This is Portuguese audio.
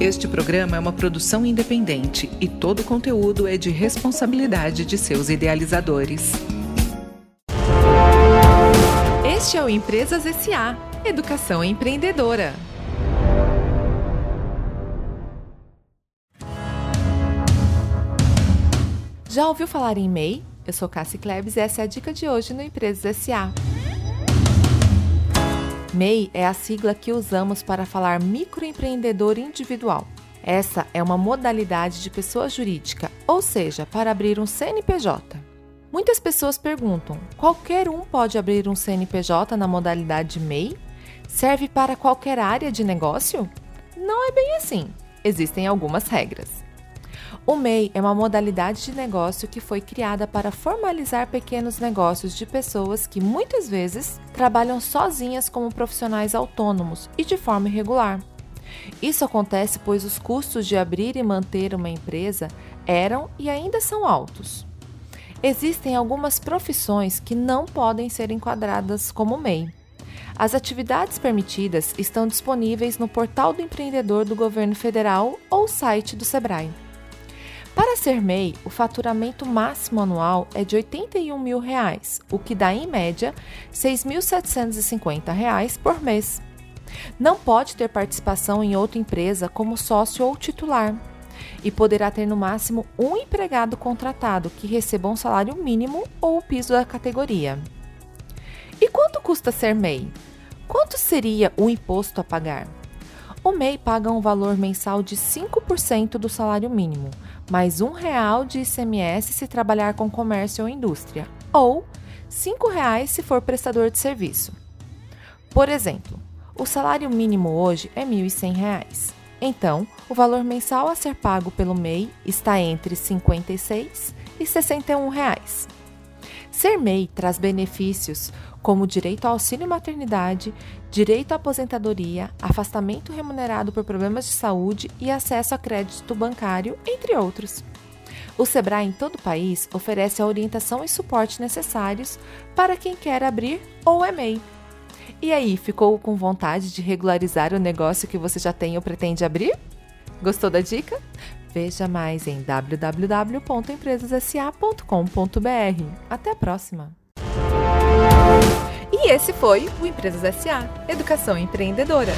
Este programa é uma produção independente e todo o conteúdo é de responsabilidade de seus idealizadores. Este é o Empresas SA Educação Empreendedora. Já ouviu falar em MEI? Eu sou Cassie Klebs e essa é a dica de hoje no Empresas SA. MEI é a sigla que usamos para falar microempreendedor individual. Essa é uma modalidade de pessoa jurídica, ou seja, para abrir um CNPJ. Muitas pessoas perguntam: qualquer um pode abrir um CNPJ na modalidade MEI? Serve para qualquer área de negócio? Não é bem assim. Existem algumas regras. O MEI é uma modalidade de negócio que foi criada para formalizar pequenos negócios de pessoas que muitas vezes trabalham sozinhas como profissionais autônomos e de forma irregular. Isso acontece pois os custos de abrir e manter uma empresa eram e ainda são altos. Existem algumas profissões que não podem ser enquadradas como MEI. As atividades permitidas estão disponíveis no portal do empreendedor do governo federal ou site do Sebrae. Para ser MEI, o faturamento máximo anual é de 81 mil reais, o que dá em média R$ 6.750 por mês. Não pode ter participação em outra empresa como sócio ou titular e poderá ter no máximo um empregado contratado que receba um salário mínimo ou o piso da categoria. E quanto custa ser MEI? Quanto seria o imposto a pagar? O MEI paga um valor mensal de 5% do salário mínimo, mais um real de ICMS se trabalhar com comércio ou indústria, ou cinco reais se for prestador de serviço. Por exemplo, o salário mínimo hoje é R$ 1.100. Então, o valor mensal a ser pago pelo MEI está entre R$ 56 e 61 reais. Ser MEI traz benefícios como direito ao auxílio maternidade, direito à aposentadoria, afastamento remunerado por problemas de saúde e acesso a crédito bancário, entre outros. O Sebrae em todo o país oferece a orientação e suporte necessários para quem quer abrir ou é MEI. E aí, ficou com vontade de regularizar o negócio que você já tem ou pretende abrir? Gostou da dica? Veja mais em www.empresasa.com.br. Até a próxima! E esse foi o Empresas SA Educação Empreendedora.